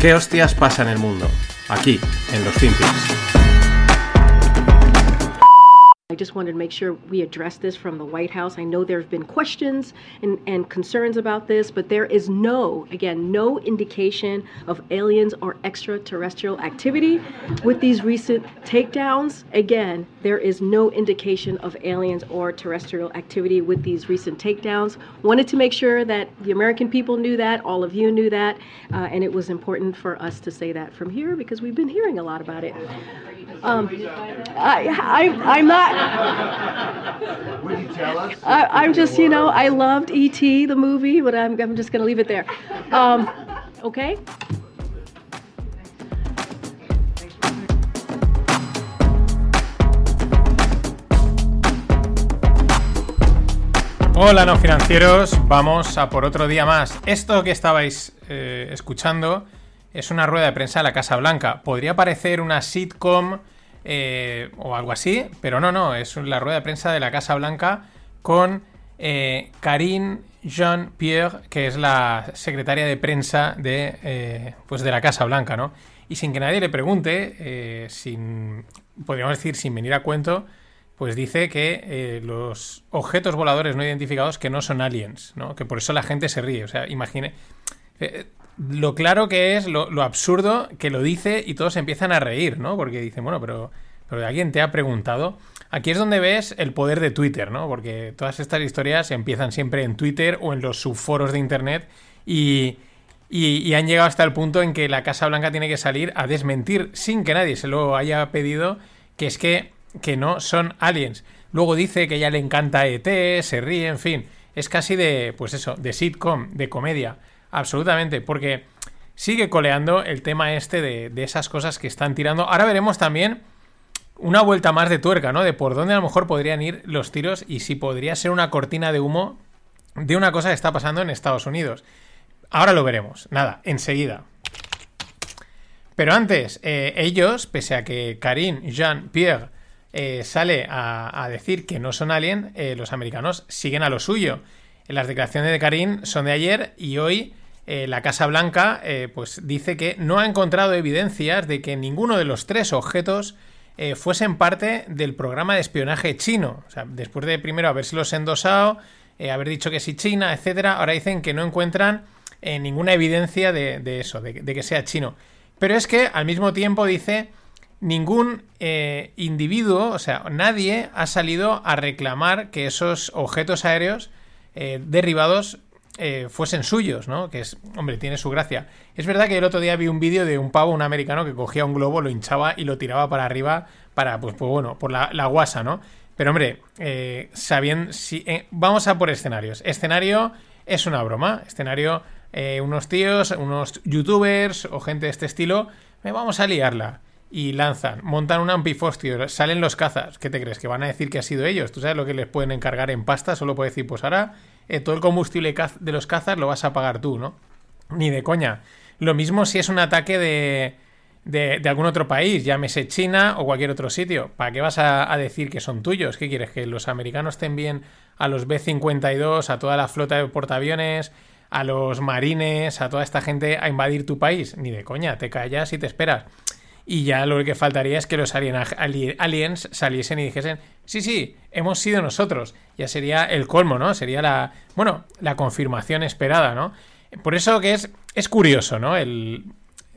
¿Qué hostias pasa en el mundo? Aquí, en los Finpics. Just wanted to make sure we address this from the White House. I know there have been questions and, and concerns about this, but there is no, again, no indication of aliens or extraterrestrial activity with these recent takedowns. Again, there is no indication of aliens or terrestrial activity with these recent takedowns. Wanted to make sure that the American people knew that, all of you knew that, uh, and it was important for us to say that from here because we've been hearing a lot about it. Um, I, I, I'm not. Would you tell us? I, I'm just, you know, I loved E.T., the movie, but I'm, I'm just going to leave it there. Um, okay? Hola no financieros, vamos a por otro día más. Esto que estabais eh, escuchando es una rueda de prensa de la Casa Blanca. Podría parecer una sitcom eh, o algo así, pero no, no, es la rueda de prensa de la Casa Blanca con eh, Karine Jean-Pierre, que es la secretaria de prensa de, eh, pues de la Casa Blanca, ¿no? Y sin que nadie le pregunte, eh, sin, podríamos decir, sin venir a cuento, pues dice que los objetos voladores no identificados que no son aliens, ¿no? Que por eso la gente se ríe. O sea, imagine lo claro que es, lo, absurdo que lo dice y todos empiezan a reír, ¿no? Porque dicen, bueno, pero, pero alguien te ha preguntado. Aquí es donde ves el poder de Twitter, ¿no? Porque todas estas historias empiezan siempre en Twitter o en los subforos de Internet y, y, y han llegado hasta el punto en que la Casa Blanca tiene que salir a desmentir, sin que nadie se lo haya pedido, que es que, que no son aliens. Luego dice que ya le encanta ET, se ríe, en fin. Es casi de, pues eso, de sitcom, de comedia. Absolutamente, porque sigue coleando el tema este de, de esas cosas que están tirando. Ahora veremos también una vuelta más de tuerca, ¿no? De por dónde a lo mejor podrían ir los tiros y si podría ser una cortina de humo de una cosa que está pasando en Estados Unidos. Ahora lo veremos. Nada, enseguida. Pero antes, eh, ellos, pese a que Karine Jean-Pierre eh, sale a, a, decir que no son alien, eh, los americanos siguen a lo suyo. Las declaraciones de Karine son de ayer y hoy eh, la Casa Blanca pues dice que no ha encontrado evidencias de que ninguno de los tres objetos eh, fuesen parte del programa de espionaje chino. O sea, después de primero habérselos endosado, eh, haber dicho que sí China, etcétera, ahora dicen que no encuentran eh, ninguna evidencia de, eso, de, que sea chino. Pero es que al mismo tiempo dice ningún eh, individuo, o sea, nadie ha salido a reclamar que esos objetos aéreos eh, derribados eh, fuesen suyos, ¿no? Que es, hombre, tiene su gracia. Es verdad que el otro día vi un vídeo de un pavo, un americano, que cogía un globo, lo hinchaba y lo tiraba para arriba para, pues, pues bueno, por la, la guasa, ¿no? Pero hombre, eh, sabiendo, si, vamos a por escenarios. Escenario es una broma. Escenario, unos tíos, unos youtubers o gente de este estilo, me vamos a liarla. Y lanzan, montan un ampifostio, salen los cazas. ¿Qué te crees? ¿Que van a decir que ha sido ellos? ¿Tú sabes lo que les pueden encargar en pasta? Solo puede decir, pues ahora eh, todo el combustible de los cazas lo vas a pagar tú, ¿no? Ni de coña. Lo mismo si es un ataque de, de, de, algún otro país, llámese China o cualquier otro sitio. ¿Para qué vas a, a, decir que son tuyos? ¿Qué quieres? ¿Que los americanos te envíen a los B-52, a toda la flota de portaaviones, a los marines, a toda esta gente a invadir tu país? Ni de coña, te callas y te esperas. Y ya lo que faltaría es que los alien, aliens saliesen y dijesen, sí, sí, hemos sido nosotros. Ya sería el colmo, ¿no? Sería la, bueno, la confirmación esperada, ¿no? Por eso que es, es curioso, ¿no? El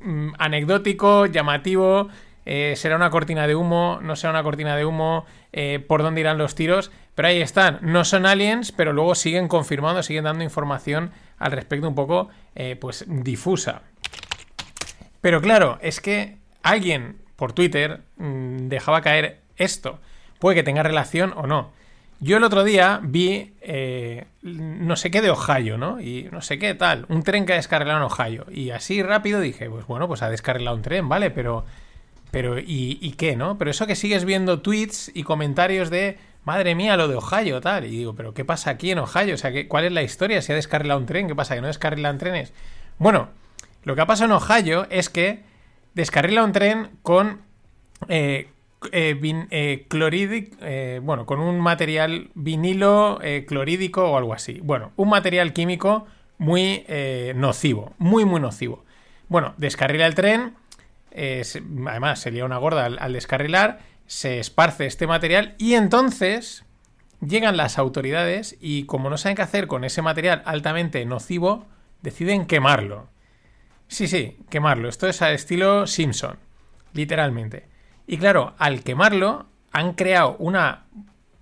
mm, anecdótico, llamativo, eh, será una cortina de humo, no será una cortina de humo, eh, por dónde irán los tiros, pero ahí están, no son aliens, pero luego siguen confirmando, siguen dando información al respecto un poco, eh, pues, difusa. Pero claro, es que alguien por Twitter mmm, dejaba caer esto. Puede que tenga relación o no. Yo el otro día vi eh, no sé qué de Ohio, ¿no? Y no sé qué tal, un tren que ha descarrilado en Ohio. Y así rápido dije, pues bueno, pues ha descarrilado un tren, ¿vale? Pero, pero ¿y, ¿y qué, no? Pero eso que sigues viendo tweets y comentarios de, madre mía, lo de Ohio, tal. Y digo, pero ¿qué pasa aquí en Ohio? O sea, ¿cuál es la historia? Si ha descarrilado un tren, ¿qué pasa? ¿Que no descarrilan trenes? Bueno, lo que ha pasado en Ohio es que descarrila un tren con eh, eh, eh, eh, bueno, con un material vinilo clorídico o algo así. Bueno, un material químico muy nocivo, muy, muy nocivo. Bueno, descarrila el tren, además se lía una gorda al, al descarrilar, se esparce este material y entonces llegan las autoridades y como no saben qué hacer con ese material altamente nocivo, deciden quemarlo. Sí, sí, quemarlo. Esto es al estilo Simpson, literalmente. Y claro, al quemarlo han creado una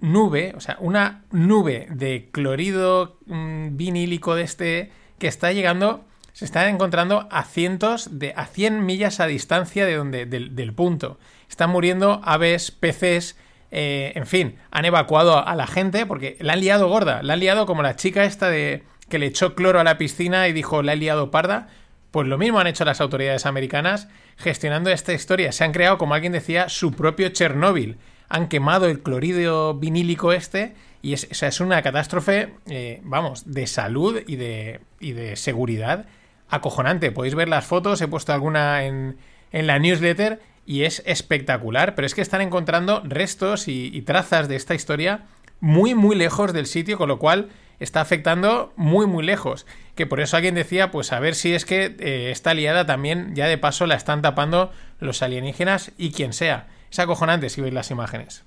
nube, o sea, una nube de clorido mm, vinílico de este que está llegando, se está encontrando a cientos de, a 100 millas a distancia de donde, del, del punto. Están muriendo aves, peces, eh, en fin, han evacuado a, a la gente porque la han liado gorda, la han liado como la chica esta de que le echó cloro a la piscina y dijo la he liado parda. Pues lo mismo han hecho las autoridades americanas gestionando esta historia. Se han creado, como alguien decía, su propio Chernóbil. Han quemado el clorido vinílico este y es, es una catástrofe, eh, vamos, de salud y de, y de seguridad acojonante. Podéis ver las fotos, he puesto alguna en, en la newsletter y es espectacular, pero es que están encontrando restos y trazas de esta historia muy, muy lejos del sitio, con lo cual está afectando muy, muy lejos. Que por eso alguien decía, pues a ver si es que eh, esta liada también ya de paso la están tapando los alienígenas y quien sea. Es acojonante si veis las imágenes.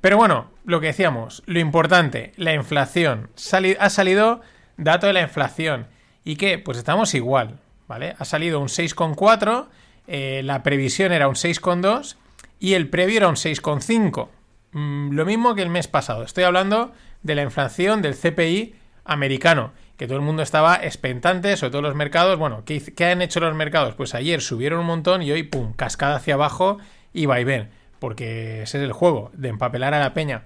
Pero bueno, lo que decíamos, lo importante, la inflación. Ha salido dato de la inflación. ¿Y qué? Pues estamos igual, ¿vale? Ha salido un 6,4, eh, la previsión era un 6,2 y el previo era un 6,5. Mm, lo mismo que el mes pasado. Estoy hablando de la inflación del CPI americano, que todo el mundo estaba expectante, sobre todo los mercados. Bueno, ¿qué, qué han hecho los mercados? Pues ayer subieron un montón y hoy, pum, cascada hacia abajo y va y ven, porque ese es el juego, de empapelar a la peña.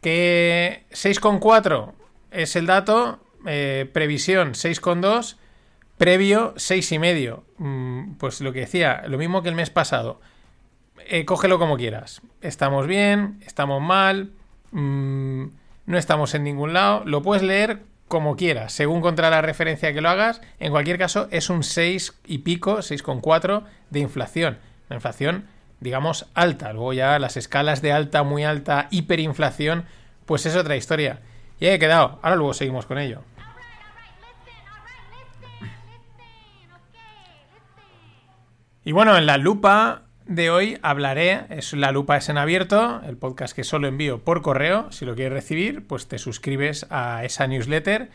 Que 6,4 es el dato, eh, previsión 6,2, previo 6,5. Mm, pues lo que decía, lo mismo que el mes pasado. Eh, cógelo como quieras. Estamos bien, estamos mal, mm, no estamos en ningún lado. Lo puedes leer como quieras, según contra la referencia que lo hagas. En cualquier caso, es un 6 y pico, 6,4 de inflación. Una inflación, digamos, alta. Luego ya las escalas de alta, muy alta, hiperinflación, pues es otra historia. Y he quedado. Ahora luego seguimos con ello. Y bueno, en la lupa de hoy hablaré, es la lupa es en abierto, el podcast que solo envío por correo, si lo quieres recibir, pues te suscribes a esa newsletter,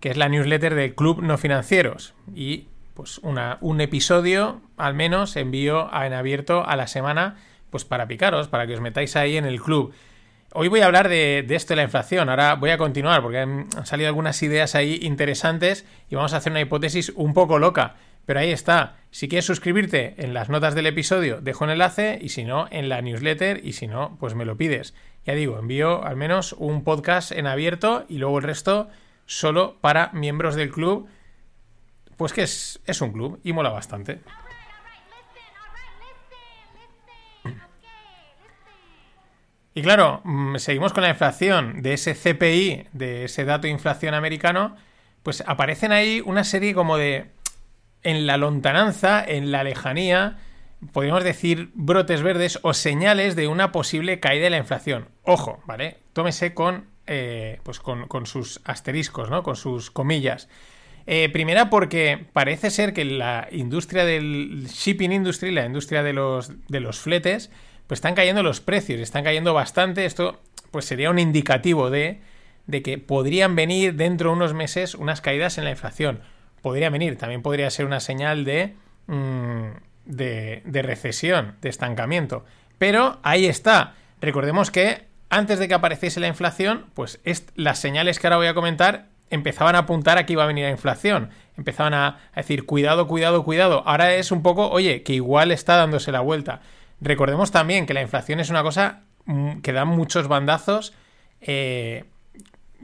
que es la newsletter del Club No Financieros. Y pues una, un episodio al menos envío a- en abierto a la semana, pues para picaros, para que os metáis ahí en el club. Hoy voy a hablar de, de esto de la inflación. Ahora voy a continuar porque han, han salido algunas ideas ahí interesantes y vamos a hacer una hipótesis un poco loca. Pero ahí está. Si quieres suscribirte en las notas del episodio, dejo un enlace y si no, en la newsletter y si no, pues me lo pides. Ya digo, envío al menos un podcast en abierto y luego el resto solo para miembros del club. Pues que es, es un club y mola bastante. Y claro, mm, seguimos con la inflación de ese CPI, de ese dato de inflación americano, pues aparecen ahí una serie como de... En la lontananza, en la lejanía, podríamos decir brotes verdes o señales de una posible caída de la inflación. Ojo, ¿vale? Tómese con, eh, pues con, sus asteriscos, ¿no? Con sus comillas. Eh, primera porque parece ser que la industria del shipping industry, la industria de los, de los fletes, pues están cayendo los precios, están cayendo bastante. Esto pues sería un indicativo de, de que podrían venir dentro de unos meses unas caídas en la inflación. Podría venir, también podría ser una señal de, mm, de, de recesión, de estancamiento. Pero ahí está. Recordemos que antes de que apareciese la inflación, pues es, las señales que ahora voy a comentar empezaban a apuntar a que iba a venir la inflación. Empezaban a, a decir, cuidado, cuidado, cuidado. Ahora es un poco, oye, que igual está dándose la vuelta. Recordemos también que la inflación es una cosa mm, que da muchos bandazos. eh,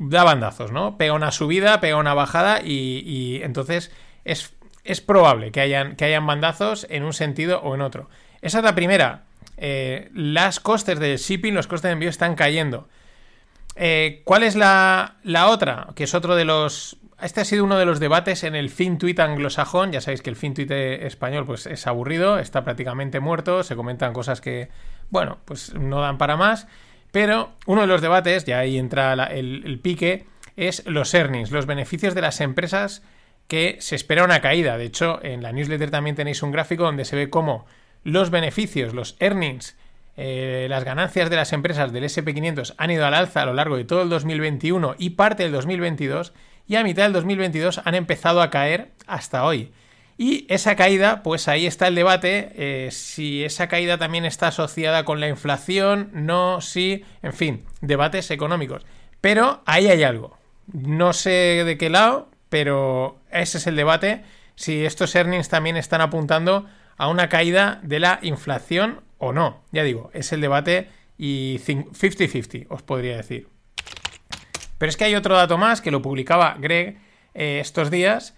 da bandazos, ¿no? Pega una subida, pega una bajada y, entonces es, es probable que hayan, que hayan bandazos en un sentido o en otro. Esa es la primera. Eh, las costes del shipping, los costes de envío están cayendo. Eh, ¿Cuál es la, la otra? Que es otro de los... Este ha sido uno de los debates en el FinTweet anglosajón. Ya sabéis que el FinTweet español pues, es aburrido, está prácticamente muerto, se comentan cosas que, bueno, pues no dan para más. Pero uno de los debates, ya ahí entra el pique, es los earnings, los beneficios de las empresas que se espera una caída. De hecho, en la newsletter también tenéis un gráfico donde se ve cómo los beneficios, los earnings, eh, las ganancias de las empresas del SP500 han ido al alza a lo largo de todo el 2021 y parte del 2022 y a mitad del 2022 han empezado a caer hasta hoy. Y esa caída, pues ahí está el debate, eh, si esa caída también está asociada con la inflación, no, sí, en fin, debates económicos. Pero ahí hay algo. No sé de qué lado, pero ese es el debate, si estos earnings también están apuntando a una caída de la inflación o no. Ya digo, es el debate y 50-50, os podría decir. Pero es que hay otro dato más que lo publicaba Greg eh, estos días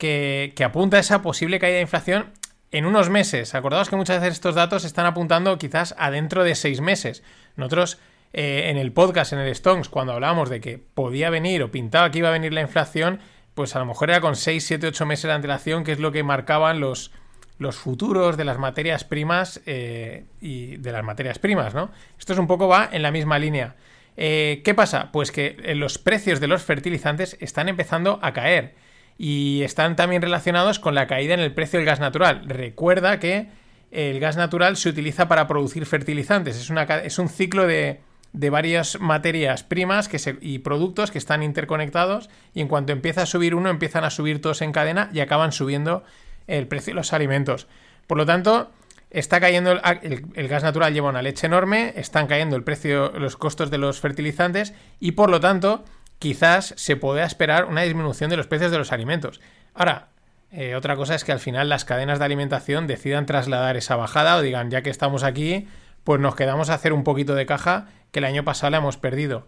que, apunta a esa posible caída de inflación en unos meses. Acordaos que muchas veces estos datos están apuntando quizás a dentro de seis meses. Nosotros eh, en el podcast, en el Stones, cuando hablábamos de que podía venir o pintaba que iba a venir la inflación, pues a lo mejor era con 6, 7, 8 meses de antelación, que es lo que marcaban los, los futuros de las materias primas eh, y de las materias primas, ¿no? Esto es un poco va en la misma línea. Eh, ¿Qué pasa? Pues que los precios de los fertilizantes están empezando a caer y están también relacionados con la caída en el precio del gas natural. Recuerda que el gas natural se utiliza para producir fertilizantes, es, una, es un ciclo de, de varias materias primas que y productos que están interconectados y en cuanto empieza a subir uno empiezan a subir todos en cadena y acaban subiendo el precio de los alimentos. Por lo tanto, está cayendo el, gas natural lleva una leche enorme, están cayendo el precio, los costos de los fertilizantes y por lo tanto quizás se pueda esperar una disminución de los precios de los alimentos. Ahora, eh, otra cosa es que al final las cadenas de alimentación decidan trasladar esa bajada o digan, ya que estamos aquí, pues nos quedamos a hacer un poquito de caja que el año pasado la hemos perdido.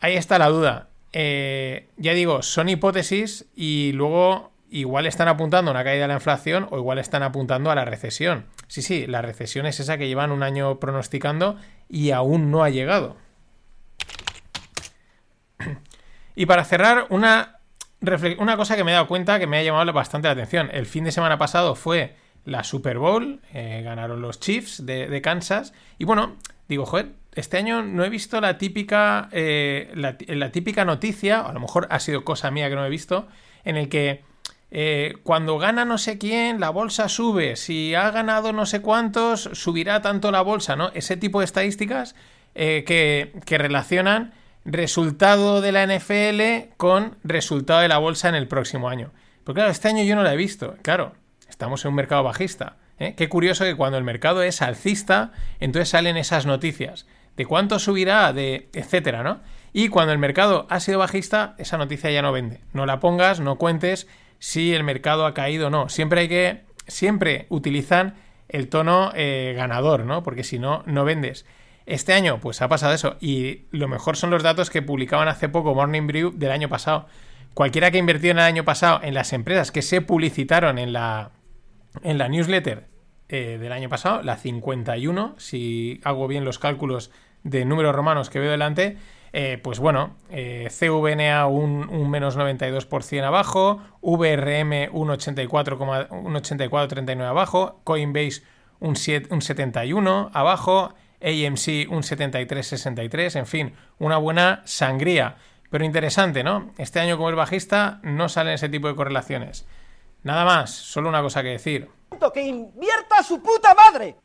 Ahí está la duda. Eh, ya digo, son hipótesis y luego igual están apuntando a una caída de la inflación o igual están apuntando a la recesión. Sí, sí, la recesión es esa que llevan un año pronosticando y aún no ha llegado. Y para cerrar, una, una cosa que me he dado cuenta que me ha llamado bastante la atención. El fin de semana pasado fue la Super Bowl, eh, ganaron los Chiefs de, Kansas. Y bueno, digo, joder, este año no he visto la típica, eh, la, típica noticia, a lo mejor ha sido cosa mía que no he visto, en el que eh, cuando gana no sé quién, la bolsa sube, si ha ganado no sé cuántos, subirá tanto la bolsa, ¿no? Ese tipo de estadísticas eh, que, relacionan resultado de la NFL con resultado de la bolsa en el próximo año. Pero claro, este año yo no la he visto. Claro, estamos en un mercado bajista. ¿eh? Qué curioso que cuando el mercado es alcista, entonces salen esas noticias de cuánto subirá, de etcétera, ¿no? Y cuando el mercado ha sido bajista, esa noticia ya no vende. No la pongas, no cuentes si el mercado ha caído o no. Siempre hay que, siempre utilizan el tono eh, ganador, ¿no? Porque si no, no vendes. Este año, pues ha pasado eso. Y lo mejor son los datos que publicaban hace poco Morning Brew del año pasado. Cualquiera que invirtió en el año pasado en las empresas que se publicitaron en la, en la newsletter eh, del año pasado, la 51, si hago bien los cálculos de números romanos que veo delante, eh, pues bueno, eh, CVNA un, menos 92% abajo, VRM un 84,39 abajo, Coinbase un, 7, un 71 abajo, AMC un 73,63, en fin, una buena sangría. Pero interesante, ¿no? Este año como el bajista no salen ese tipo de correlaciones. Nada más, solo una cosa que decir. ¡Que invierta su puta madre!